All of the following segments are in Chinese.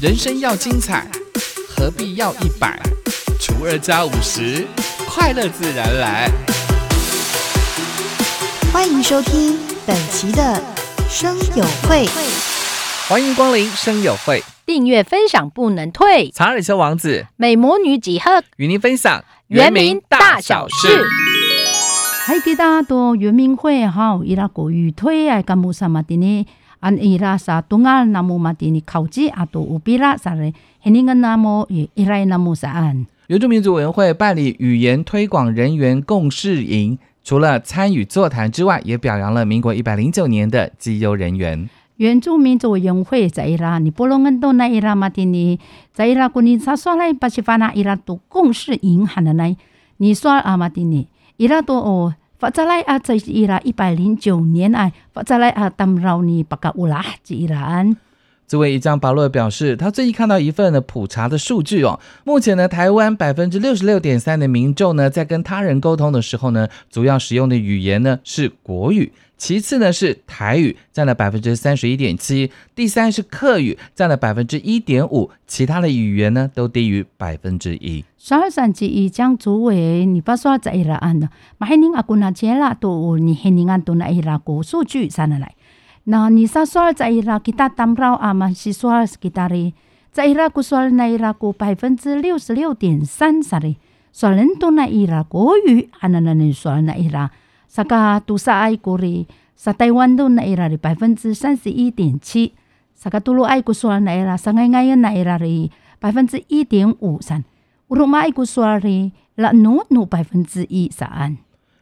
人生要精彩，何必要一百除二加五十？快乐自然来。欢迎收听本期的生友会，欢迎光临生友会，订阅分享不能退。查尔修王子美魔女几何与您分享原名大小事。还记得多原名会哈，伊拉国语推爱干木什么的呢？安伊拉 sa tunggal namu mati ni kauji atau upira sare heningan namu irai namu saan。原住民族委员会办理语言推广人员共事营，除了参与座谈之外，也表扬了民国一百零九年的绩优人员。原住民族委员会在伊拉尼波隆恩多那伊拉马蒂尼，在伊拉古尼萨索来巴西法那伊拉都共事营喊的来，你说阿马蒂尼伊拉都哦。法扎莱阿在伊拉一百零九年来，法扎莱阿当饶尼巴嘎乌拉吉兰。这位伊江巴洛表示，他最近看到一份的普查的数据哦。目前呢，台湾百分之六十六点三的民众呢，在跟他人沟通的时候呢，主要使用的语言呢是国语。其次呢是台语，占了百分之三十一点七，第三是客语，占了百分之一点五，其他的语言呢都低于百分之一。十二三之一将作为你不说在伊拉安的，马黑宁阿古那杰拉都你黑宁安都那伊拉古数据上来。那你说说在伊拉其他当绕阿嘛是说其他的，在伊拉古说那伊拉古百分之六十六点三啥的，说人都那伊拉国语，阿那那你说那伊拉。萨卡杜萨爱国里，萨台湾都那伊拉的百分之三十一点七，萨卡杜鲁爱国说那伊拉，萨爱爱人那伊拉的百分之一点五三，乌鲁玛爱国说的拉努努百分之一三。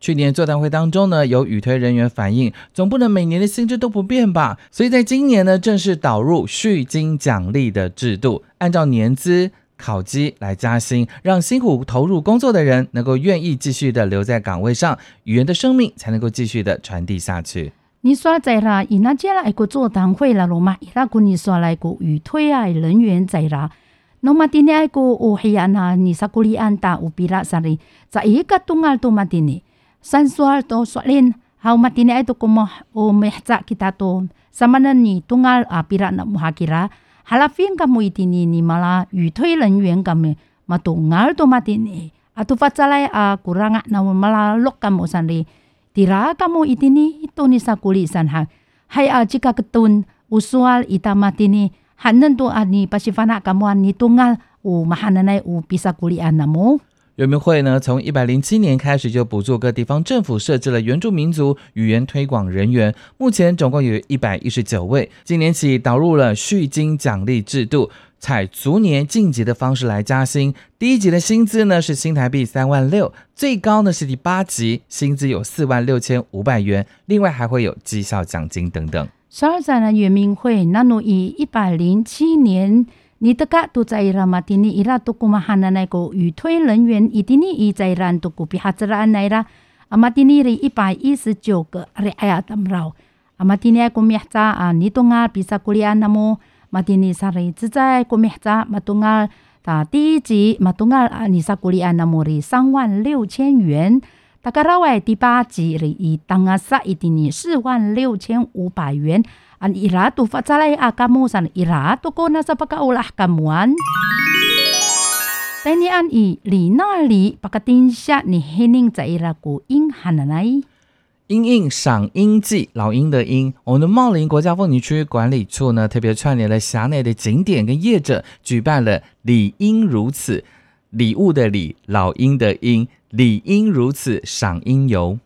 去年座谈会当中呢，有语推人员反映，总不能每年的薪资都不变吧？所以在今年呢，正式导入续金奖励的制度，按照年资。考绩来加薪，让辛苦投入工作的人能够愿意继续的留在岗位上，语言的生命才能够继续的传递下去。你说在啦，伊那接来个座谈会啦，罗马伊拉跟你说来个语推啊人员在啦，罗马今天爱个乌黑安啊，你萨古里安达乌比拉萨里，在一个东阿多马蒂尼，三索尔多索林，好马蒂尼爱多个么，乌梅扎吉达多，什么呢？你东阿阿比拉那穆哈吉拉。哈拉芬噶莫伊蒂尼尼马拉语推人员噶么马多尔多马蒂尼阿图法扎来阿古拉 nga na mala lok ka mo san li tira ka mo itini ito ni sa kuli san ha hay a jika ketun usual ita matini hanen to ani pasifana ka mo ni tungal u mahananay u pisa kuli anamo 人民会呢，从一百零七年开始就补助各地方政府设置了原住民族语言推广人员，目前总共有一百一十九位。今年起导入了续金奖励制度，采逐年晋级的方式来加薪。第一级的薪资呢是新台币三万六，最高呢是第八级，薪资有四万六千五百元，另外还会有绩效奖金等等。十二载的原民会，那侬以一百零七年。你的个都在伊拉马蒂尼伊拉都古马哈那那个语推人员，伊蒂尼伊在伊都古比哈兹拉那伊拉，阿马蒂尼的一百一十九个，阿里哎呀，他们绕，阿马蒂尼古米扎啊，你东啊比萨古里安那么，马蒂尼萨里只在古米扎，马东啊，打第一级，马东啊啊，你萨古里安那么的三万六千元，大概到位第八集里，伊当阿萨一定是四万六千五百元，啊伊拉都发出来阿甘木上，伊拉都过那啥巴卡乌拉嘎木安。但你安伊里那里巴卡丁下，你肯定在伊拉古音罕的来。音应赏音季，老鹰的鹰，我们的茂林国家风景区管理处呢，特别串联了辖内的景点跟业者，举办了“理应如此”礼物的礼，老鹰的鹰。理应如此赏樱游。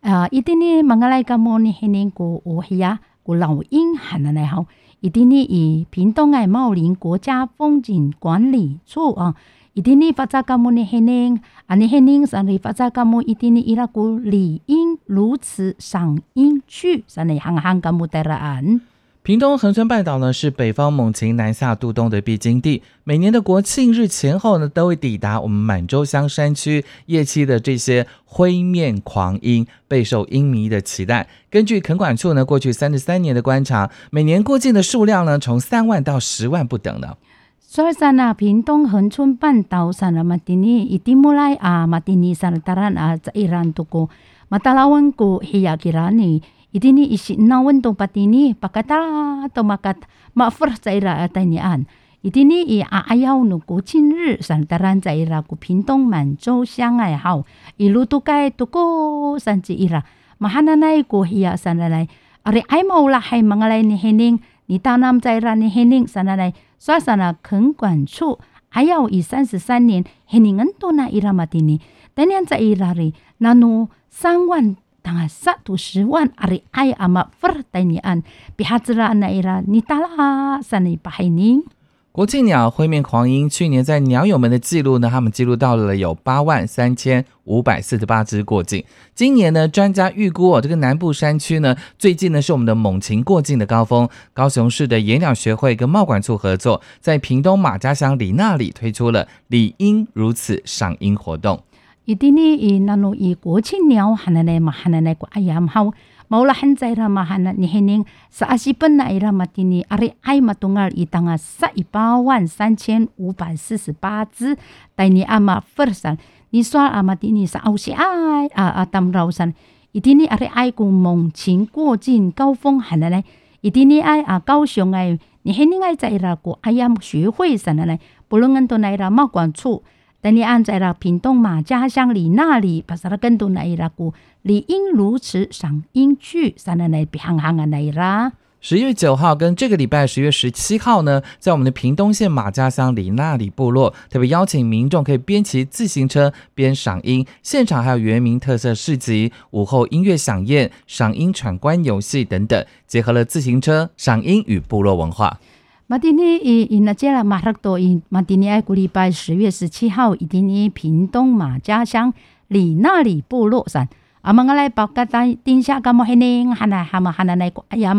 啊，一定呢，孟加拉个莫尼黑宁国乌黑呀。古老鹰喊的来好，一定呢以屏东爱茂林国家风景管理处啊，一定呢发展干木呢黑宁，啊呢黑宁上里发展干木一定呢伊拉古理应如此赏樱去，上里行行干木带了安。屏东恒春半岛呢是北方猛禽南下渡冬的必经地，每年的国庆日前后呢都会抵达我们满洲乡山区夜栖的这些灰面狂鹰，备受鹰迷的期待。根据垦管处呢过去三十三年的观察，每年过境的数量呢从三万到十万不等的。所以说呢，屏东恒春半岛上的马丁尼一定木来啊，马丁尼上的当然啊，在伊朗度过马达拉文古黑亚吉拉尼。Idini isi nawan to patini pakata to makat mafur sa ira atay nian 一定呢以啊哎要努国庆日，上当然在伊拉古屏东满洲乡爱好，一路都该都过上至伊拉，马哈那那个伊啊上来来，阿里爱毛啦还忙来你黑宁，你大南在啦你黑宁上来来，刷上了垦管处，还要以三十三年黑宁恩多那伊拉马蒂尼，当年在伊拉里那努三万。Tangah satu sewan ari ai ama fer tainian pihatra na ira ni tala sani pahining 国庆鸟灰面狂鹰去年在鸟友们的记录呢，他们记录到了有八万三千五百四十八只过境。今年呢，专家预估哦，这个南部山区呢，最近呢是我们的猛禽过境的高峰。高雄市的野鸟学会跟贸管处合作，在屏东马家乡里那里推出了“理应如此”赏鹰活动。一定呢，以那侬以国庆鸟喊来嘛，喊来个哎呀好，冇啦很在啦嘛，喊那你还能是阿西本来啦嘛，的呢，阿里哎嘛东儿一当啊，十一八万三千五百四十八只，带你阿妈分散，你说阿嘛的你是奥西爱啊啊当绕山，一定呢阿里爱过猛禽过境高峰喊来来，一定呢爱啊高雄爱，你还能爱在啦个哎呀学会上来来，不论俺都来啦贸管处。等你安在了屏东马家乡里那里，把啥的更多那一拉古理应如此赏应去，三的那比行行啊那一拉。十月九号跟这个礼拜十月十七号呢，在我们的屏东县马家乡里那里部落，特别邀请民众可以边骑自行车边赏樱，现场还有原民特色市集、午后音乐响宴、赏樱闯关游戏等等，结合了自行车赏樱与部落文化。马蒂尼伊伊那接了马克多伊马蒂尼爱古礼拜十月十七号，伊蒂尼屏东马家乡里那里部落山，阿蒙阿来包个单丁下个么黑宁，哈那哈么哈那那个哎呀，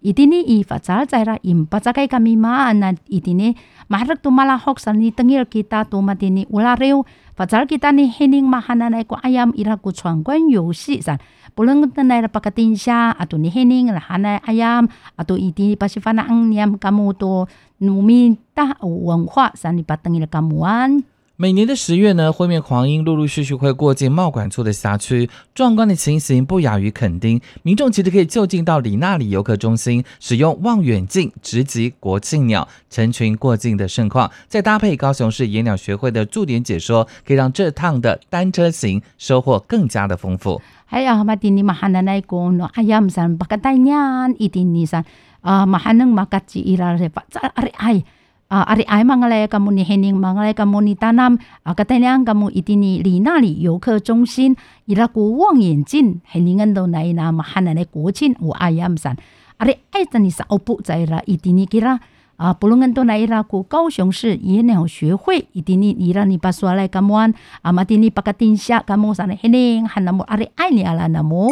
伊蒂尼伊发查在啦，伊不查开 kami 嘛，那伊蒂尼马克多马拉好上尼登伊 kita 多马蒂尼乌拉雷发查 kita 尼黑宁嘛哈那那个哎呀，伊拉古闯关游戏上。pulang tanay na pagkatinsya ato ni hining lahana ayam ato iti pasifana ang niam kamu to numinta 文化三里八等的 kamuan。每年的十月呢，灰面狂鹰陆陆续续会过境贸管处的辖区，壮观的情形不亚于垦丁。民众其实可以就近到里那里游客中心，使用望远镜直击国庆鸟成群过境的盛况，再搭配高雄市野鸟学会的驻点解说，可以让这趟的单车行收获更加的丰富。还有嘛，今年嘛，汉那个 no ayam san bakatanya itini san 啊！阿里埃芒格勒格摩尼，黑宁玛格勒格摩尼达南，阿格达亮格摩伊蒂尼里那里游客中心伊拉古望远镜，黑宁恩都奈伊拉姆汉南的国庆五阿亚姆山，阿里埃赞尼少不在了伊蒂尼吉拉啊！布隆恩都奈伊拉古高雄市野鸟学会伊蒂尼伊拉尼巴索瓦赖格摩安阿玛蒂尼巴卡丁夏格摩山的黑宁汉纳姆阿里埃尼阿拉姆。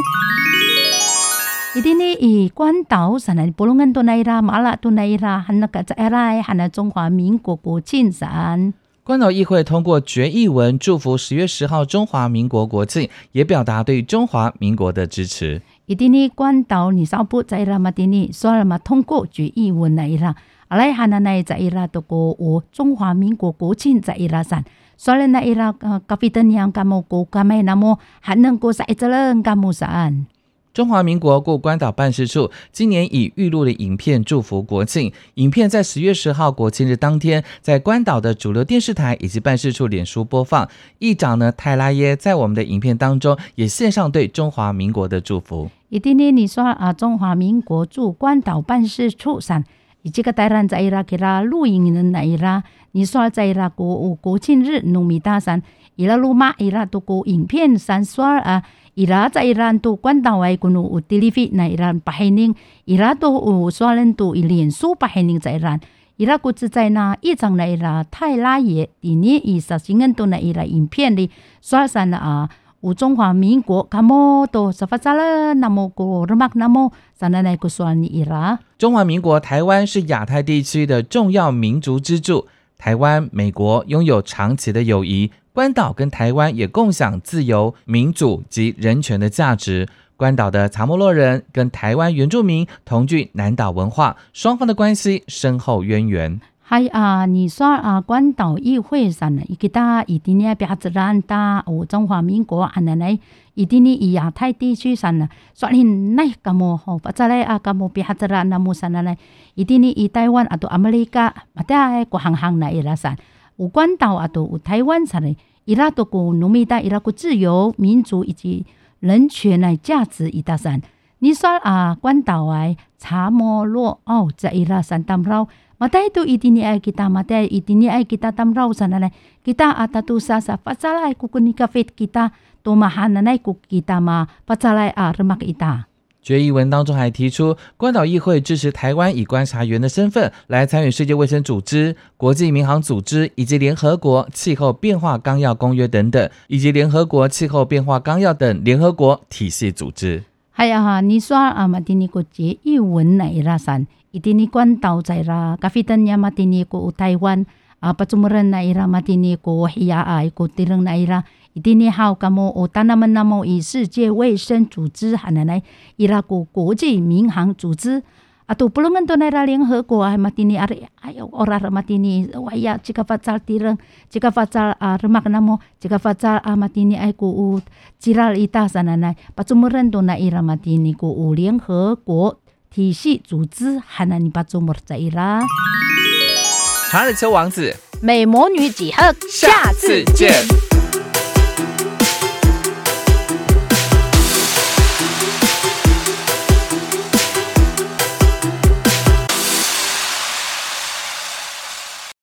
么？一定你以关岛啥呢？不论都来啦，马拉都来啦，还那个在来，还那中华民国国庆山。关岛议会通过决议文，祝福十月十号中华民国国庆，也表达对中华民国的支持。一定你关岛在啦嘛？定你说了嘛？通过决议文。阿来哈那那在伊拉都过我中华民国国庆在伊拉山，所以那伊拉呃咖啡灯样干么过干么那么还能过在这人干么山。中华民国驻关岛办事处今年以预录的影片祝福国庆，影片在十月十号国庆日当天，在关岛的主流电视台以及办事处脸书播放。议长呢泰拉耶在我们的影片当中也献上对中华民国的祝福。一定呢，你说啊，中华民国驻关岛办事处上。这个台湾在伊拉给他录音的那伊拉，你说在伊拉国国庆日农民大山，伊拉录嘛伊拉都过影片上刷啊，伊拉在伊拉都关岛外国有 TV 那伊拉巴海宁，伊拉都有刷人都伊脸书巴海宁在伊拉，伊拉国只在那一张那伊拉泰拉耶，第二伊十新人都那中华民国，卡莫多沙发扎了，那么个人马那么在那那个算你啦。中华民国台湾是亚太地区的重要民族支柱，台湾美国拥有长期的友谊，关岛跟台湾也共享自由、民主及人权的价值。关岛的查莫洛人跟台湾原住民同具南岛文化，双方的关系深厚渊源。还啊，你说啊，关岛议会上呢，伊给他一定呢标志兰达哦，中华民国啊奶奶，一定呢以亚太地区上呢，说你奈个么吼，不再来啊个么标志兰那么上呢，一定呢以台湾啊都 Amerika，嘛在国行行来伊拉上，有关岛啊都有台湾上呢，伊拉都个农民的伊拉个自由、民主以及人权的价值伊拉上，你说啊，关岛啊，查摩洛哦，在伊拉山当绕。决议文当中还提出，关岛议会支持台湾以观察员的身份来参与世界卫生组织、国际民航组织以及联合国气候变化纲要公约等等，以及联合国气候变化纲要等联合国体系组织。还有哈，你说啊，马丁尼国杰议文那一大三。Itini kwantau zaira kafitan niya matini ko Taiwan uh, patsumuran na ira matini ko hiya ay ko tirang na ira itini hao kamo o tanaman namo i 世界卫生组织 hananay ira ko 国际民航组织 atau pulungan to na 联合国 ay matini ari ayo orar matini waya jika fatsal tirang jika fatsal uh, remak namo jika fatsal uh, matini ay ko u jiral ita sananay patsumuran to na ira matini ko u 联合国体系组织还能你把中国在啦。查尔丘王子，美魔女几何，下次见。